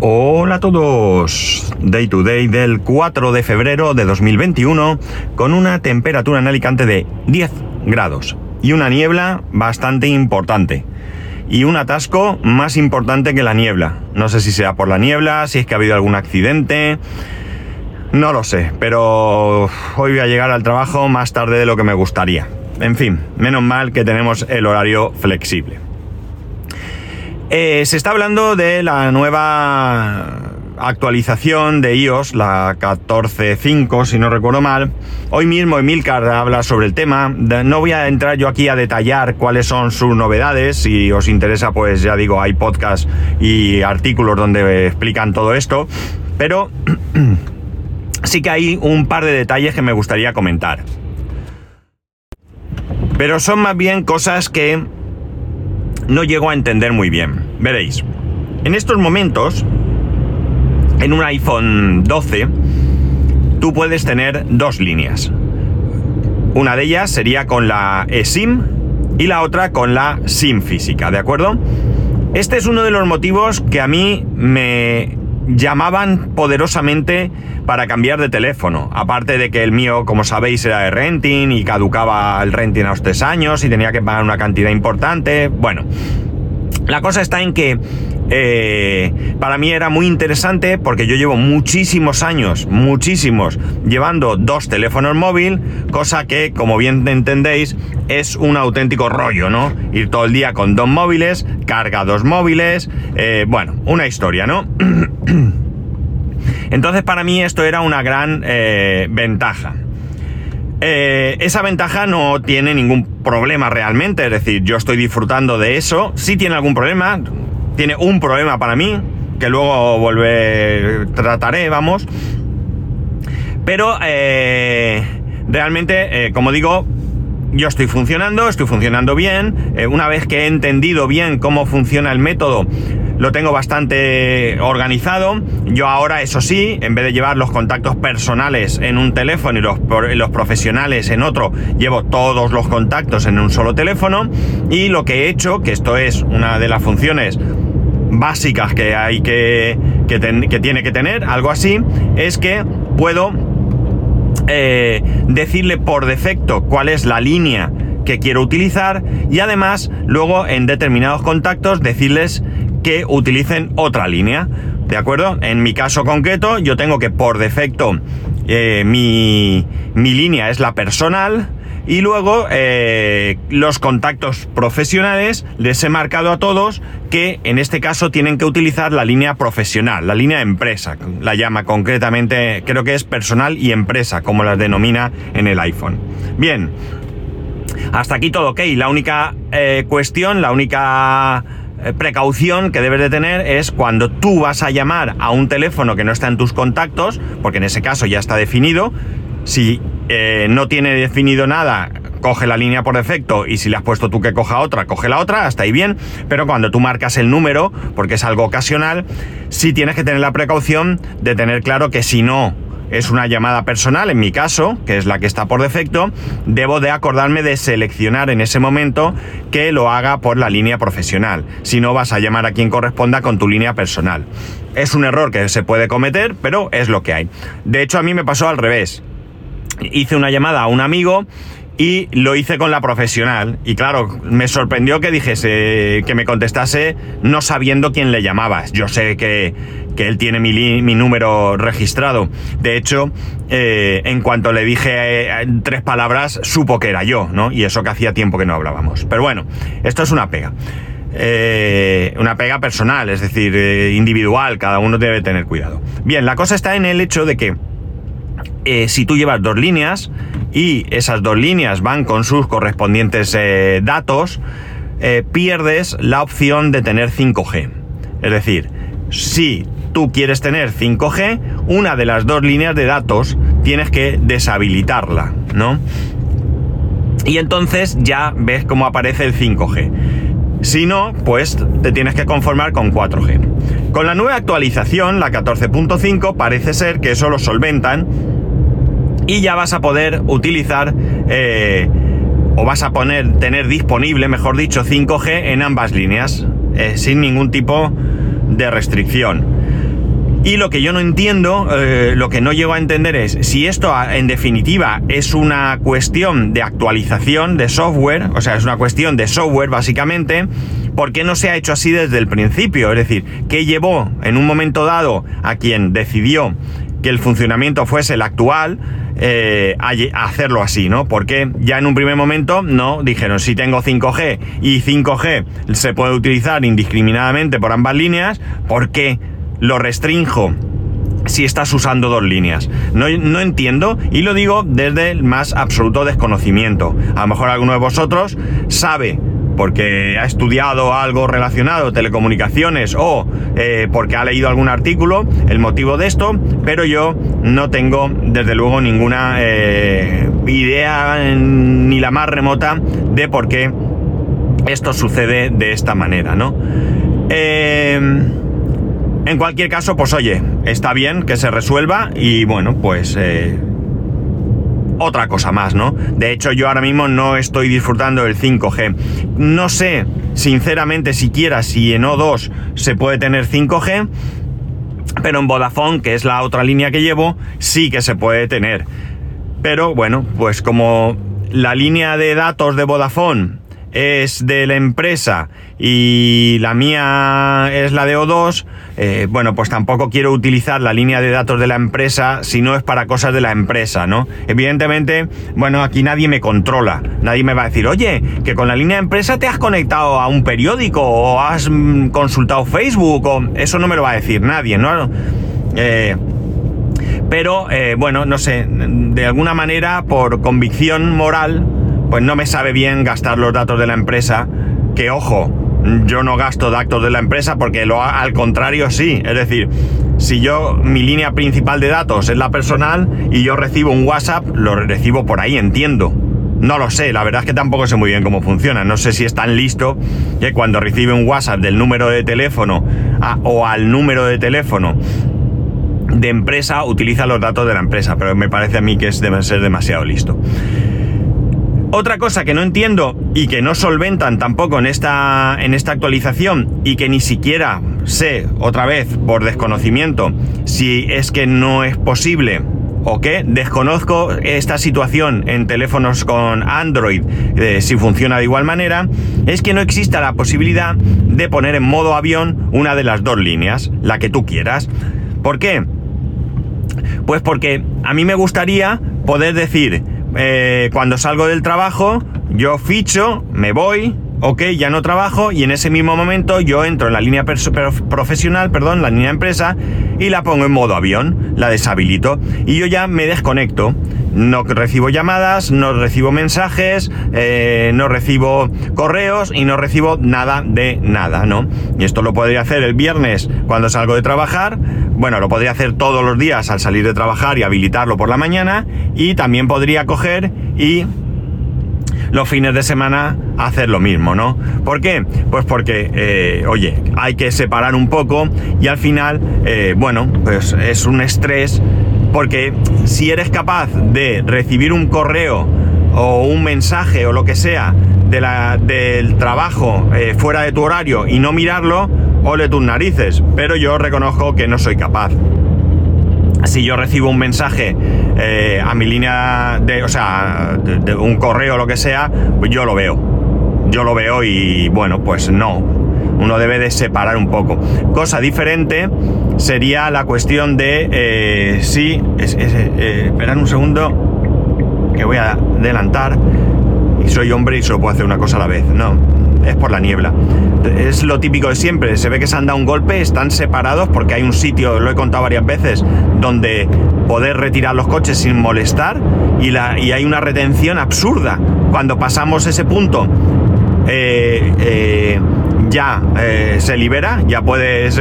Hola a todos. Day to day del 4 de febrero de 2021 con una temperatura en Alicante de 10 grados y una niebla bastante importante. Y un atasco más importante que la niebla. No sé si sea por la niebla, si es que ha habido algún accidente. No lo sé, pero hoy voy a llegar al trabajo más tarde de lo que me gustaría. En fin, menos mal que tenemos el horario flexible. Eh, se está hablando de la nueva actualización de iOS, la 14.5, si no recuerdo mal. Hoy mismo Emilcar habla sobre el tema. No voy a entrar yo aquí a detallar cuáles son sus novedades. Si os interesa, pues ya digo, hay podcasts y artículos donde explican todo esto. Pero sí que hay un par de detalles que me gustaría comentar. Pero son más bien cosas que no llego a entender muy bien. Veréis, en estos momentos, en un iPhone 12, tú puedes tener dos líneas. Una de ellas sería con la eSIM y la otra con la SIM física, ¿de acuerdo? Este es uno de los motivos que a mí me llamaban poderosamente para cambiar de teléfono. Aparte de que el mío, como sabéis, era de renting y caducaba el renting a los tres años y tenía que pagar una cantidad importante. Bueno, la cosa está en que eh, para mí era muy interesante porque yo llevo muchísimos años, muchísimos, llevando dos teléfonos móviles, cosa que, como bien entendéis, es un auténtico rollo, ¿no? Ir todo el día con dos móviles, carga dos móviles, eh, bueno, una historia, ¿no? Entonces para mí esto era una gran eh, ventaja. Eh, esa ventaja no tiene ningún problema realmente, es decir, yo estoy disfrutando de eso. Sí tiene algún problema, tiene un problema para mí, que luego volver, trataré, vamos. Pero eh, realmente, como digo, yo estoy funcionando, estoy funcionando bien. una vez que he entendido bien cómo funciona el método, lo tengo bastante organizado. Yo ahora, eso sí, en vez de llevar los contactos personales en un teléfono y los, profesionales en otro, llevo todos los contactos en un solo teléfono. Y lo que he hecho, que esto es una de las funciones básicas que hay que, que, tiene que tener, algo así, es que puedo eh, decirle por defecto cuál es la línea que quiero utilizar y además luego en determinados contactos decirles que utilicen otra línea. ¿De acuerdo? En mi caso concreto, yo tengo que por defecto eh, mi, mi, línea es la personal. Y luego eh, los contactos profesionales les he marcado a todos que en este caso tienen que utilizar la línea profesional, la línea empresa, la llama concretamente, creo que es personal y empresa, como las denomina en el iPhone. Bien, hasta aquí todo ok. La única eh, cuestión, la única precaución que debes de tener es cuando tú vas a llamar a un teléfono que no está en tus contactos, porque en ese caso ya está definido, si eh, no tiene definido nada, coge la línea por defecto y si le has puesto tú que coja otra, coge la otra, hasta ahí bien, pero cuando tú marcas el número, porque es algo ocasional, sí tienes que tener la precaución de tener claro que si no es una llamada personal, en mi caso, que es la que está por defecto, debo de acordarme de seleccionar en ese momento que lo haga por la línea profesional. Si no, vas a llamar a quien corresponda con tu línea personal. Es un error que se puede cometer, pero es lo que hay. De hecho, a mí me pasó al revés. Hice una llamada a un amigo y lo hice con la profesional. Y claro, me sorprendió que dijese, que me contestase no sabiendo quién le llamabas. Yo sé que, que él tiene mi, mi, número registrado. De hecho, eh, en cuanto le dije eh, tres palabras, supo que era yo, ¿no? Y eso que hacía tiempo que no hablábamos. Pero bueno, esto es una pega. Eh, una pega personal, es decir, individual, cada uno debe tener cuidado. Bien, la cosa está en el hecho de que si tú llevas dos líneas, y esas dos líneas van con sus correspondientes eh, datos, eh, pierdes la opción de tener 5G. Es decir, si tú quieres tener 5G, una de las dos líneas de datos tienes que deshabilitarla, ¿no? Y entonces ya ves cómo aparece el 5G. Si no, pues te tienes que conformar con 4G. Con la nueva actualización, la 14.5, parece ser que eso lo solventan y ya vas a poder utilizar eh, o vas a poner, tener disponible, mejor dicho, 5G en ambas líneas, eh, sin ningún tipo de restricción. Y lo que yo no entiendo, eh, lo que no llego a entender es si esto en definitiva es una cuestión de actualización de software, o sea, es una cuestión de software básicamente, ¿por qué no se ha hecho así desde el principio? Es decir, ¿qué llevó en un momento dado a quien decidió que el funcionamiento fuese el actual, eh, a hacerlo así, ¿no? Porque ya en un primer momento no dijeron si tengo 5G y 5G se puede utilizar indiscriminadamente por ambas líneas, ¿por qué lo restrinjo? si estás usando dos líneas. No, no, entiendo y lo digo desde el más absoluto desconocimiento. A lo mejor alguno de vosotros sabe porque ha estudiado algo relacionado, telecomunicaciones, o eh, porque ha leído algún artículo, el motivo de esto, pero yo no tengo desde luego ninguna eh, idea ni la más remota de por qué esto sucede de esta manera, ¿no? Eh, en cualquier caso, pues oye, está bien que se resuelva y bueno, pues otra cosa más, ¿no? De hecho, yo ahora mismo no estoy disfrutando del 5G. No sé, sinceramente, siquiera si en O2 se puede tener 5G, pero en Vodafone, que es la otra línea que llevo, sí que se puede tener. Pero bueno, pues como la línea de datos de Vodafone es de la empresa y la mía es la de O2, eh, bueno, pues tampoco quiero utilizar la línea de datos de la empresa si no es para cosas de la empresa, ¿no? Evidentemente, bueno, aquí nadie me controla, nadie me va a decir, oye, que con la línea de empresa te has conectado a un periódico o has mm, consultado Facebook o eso no me lo va a decir nadie, ¿no? Eh, pero, eh, bueno, no sé, de alguna manera, por convicción moral, pues no me sabe bien gastar los datos de la empresa, que ojo, yo no gasto datos de la empresa porque lo al contrario sí, es decir, si yo mi línea principal de datos es la personal y yo recibo un WhatsApp, lo recibo por ahí, entiendo. No lo sé, la verdad es que tampoco sé muy bien cómo funciona. No sé si es tan listo que cuando recibe un WhatsApp del número de teléfono o al número de teléfono de empresa utiliza los datos de la empresa, pero me parece a mí que es debe ser demasiado listo. Otra cosa que no entiendo y que no solventan tampoco en esta, en esta actualización y que ni siquiera sé, otra vez, por desconocimiento, si es que no es posible o que desconozco esta situación en teléfonos con Android, eh, si funciona de igual manera, es que no exista la posibilidad de poner en modo avión una de las dos líneas, la que tú quieras. ¿Por qué? Pues porque a mí me gustaría poder decir, eh, cuando salgo del trabajo, yo ficho, me voy, ok, ya no trabajo y en ese mismo momento yo entro en la línea profesional, perdón, la línea empresa y la pongo en modo avión, la deshabilito y yo ya me desconecto. No recibo llamadas, no recibo mensajes, eh, no recibo correos y no recibo nada de nada, ¿no? Y esto lo podría hacer el viernes cuando salgo de trabajar, bueno, lo podría hacer todos los días al salir de trabajar y habilitarlo por la mañana y también podría coger y los fines de semana hacer lo mismo, ¿no? ¿Por qué? Pues porque, eh, oye, hay que separar un poco y al final, eh, bueno, pues es un estrés porque si eres capaz de recibir un correo o un mensaje o lo que sea de la, del trabajo eh, fuera de tu horario y no mirarlo, ole tus narices, pero yo reconozco que no soy capaz. Si yo recibo un mensaje eh, a mi línea de, o sea, de, un correo lo que sea, pues yo lo veo. Yo lo veo y bueno, pues no. Uno debe de separar un poco. Cosa diferente sería la cuestión de eh, si... Es, eh, esperad un segundo, que voy a adelantar. Y soy hombre y solo puedo hacer una cosa a la vez. No, es por la niebla. Es lo típico de siempre, se ve que se han dado un golpe, están separados porque hay un sitio, lo he contado varias veces, donde poder retirar los coches sin molestar y, la, y hay una retención absurda. Cuando pasamos ese punto, eh, eh, ya eh, se libera, ya puedes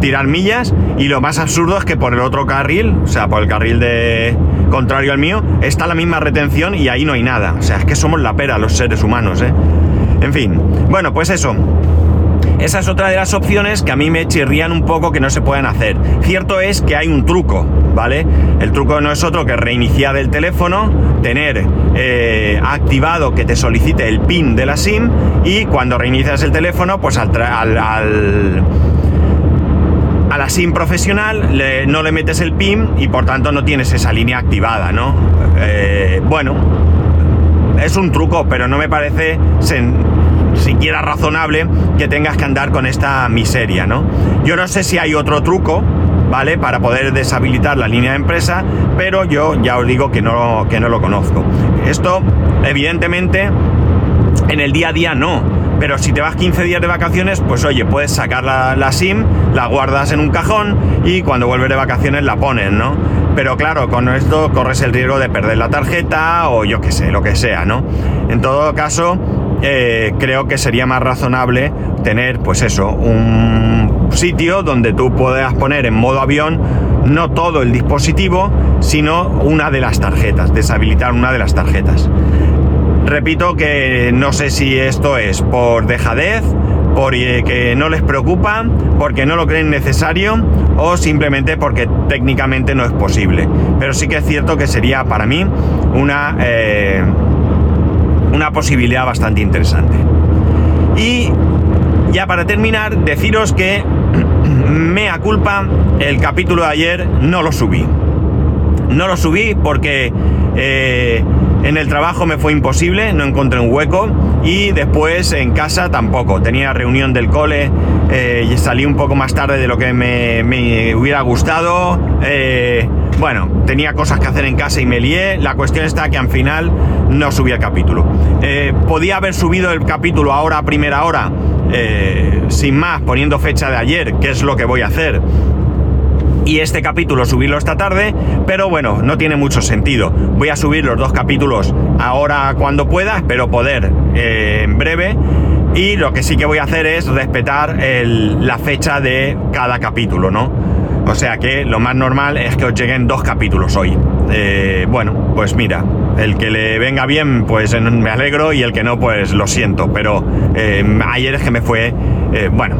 tirar millas y lo más absurdo es que por el otro carril, o sea, por el carril de contrario al mío, está la misma retención y ahí no hay nada. O sea, es que somos la pera los seres humanos, ¿eh? En fin, bueno, pues eso. Esa es otra de las opciones que a mí me chirrían un poco que no se pueden hacer. Cierto es que hay un truco, ¿vale? El truco no es otro que reiniciar el teléfono, tener eh, activado que te solicite el PIN de la SIM y cuando reinicias el teléfono, pues al, al, a la SIM profesional, no le metes el PIN y por tanto no tienes esa línea activada, ¿no? Eh, bueno, es un truco, pero no me parece siquiera razonable que tengas que andar con esta miseria, ¿no? Yo no sé si hay otro truco, ¿vale? Para poder deshabilitar la línea de empresa, pero yo ya os digo que no, que no lo conozco. Esto, evidentemente, en el día a día no. Pero si te vas 15 días de vacaciones, pues oye, puedes sacar la, SIM, la guardas en un cajón y cuando vuelves de vacaciones la pones, ¿no? Pero claro, con esto corres el riesgo de perder la tarjeta o yo qué sé, lo que sea, ¿no? En todo caso, eh, creo que sería más razonable tener, pues eso, un sitio donde tú puedas poner en modo avión no todo el dispositivo, sino una de las tarjetas, deshabilitar una de las tarjetas. Repito que no sé si esto es por dejadez, porque no les preocupa, porque no lo creen necesario o simplemente porque técnicamente no es posible. Pero sí que es cierto que sería para mí una, eh, una posibilidad bastante interesante. Y ya para terminar, deciros que mea culpa, el capítulo de ayer no lo subí. No lo subí porque eh, en el trabajo me fue imposible, no encontré un hueco y después en casa tampoco. Tenía reunión del cole eh, y salí un poco más tarde de lo que me, hubiera gustado. Eh, bueno, tenía cosas que hacer en casa y me lié. La cuestión está que al final no subí el capítulo. Eh, podía haber subido el capítulo ahora a primera hora, sin más, poniendo fecha de ayer, que es lo que voy a hacer y este capítulo subirlo esta tarde, pero bueno, no tiene mucho sentido. Voy a subir los dos capítulos ahora cuando pueda, espero poder eh, en breve. Y lo que sí que voy a hacer es respetar la fecha de cada capítulo, ¿no? O sea que lo más normal es que os lleguen dos capítulos hoy. Eh, bueno, pues mira, el que le venga bien, pues me alegro y el que no, pues lo siento. Pero eh, ayer es que me fue, bueno,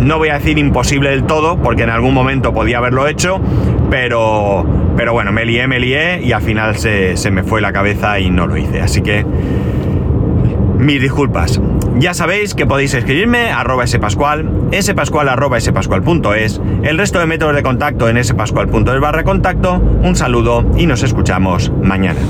no voy a decir imposible del todo, porque en algún momento podía haberlo hecho, pero, pero bueno, me lié, me lié y al final se, me fue la cabeza y no lo hice. Así que mis disculpas. Ya sabéis que podéis escribirme arroba spascual, spascual arroba spascual.es, el resto de métodos de contacto en spascual.es barra contacto. Un saludo y nos escuchamos mañana.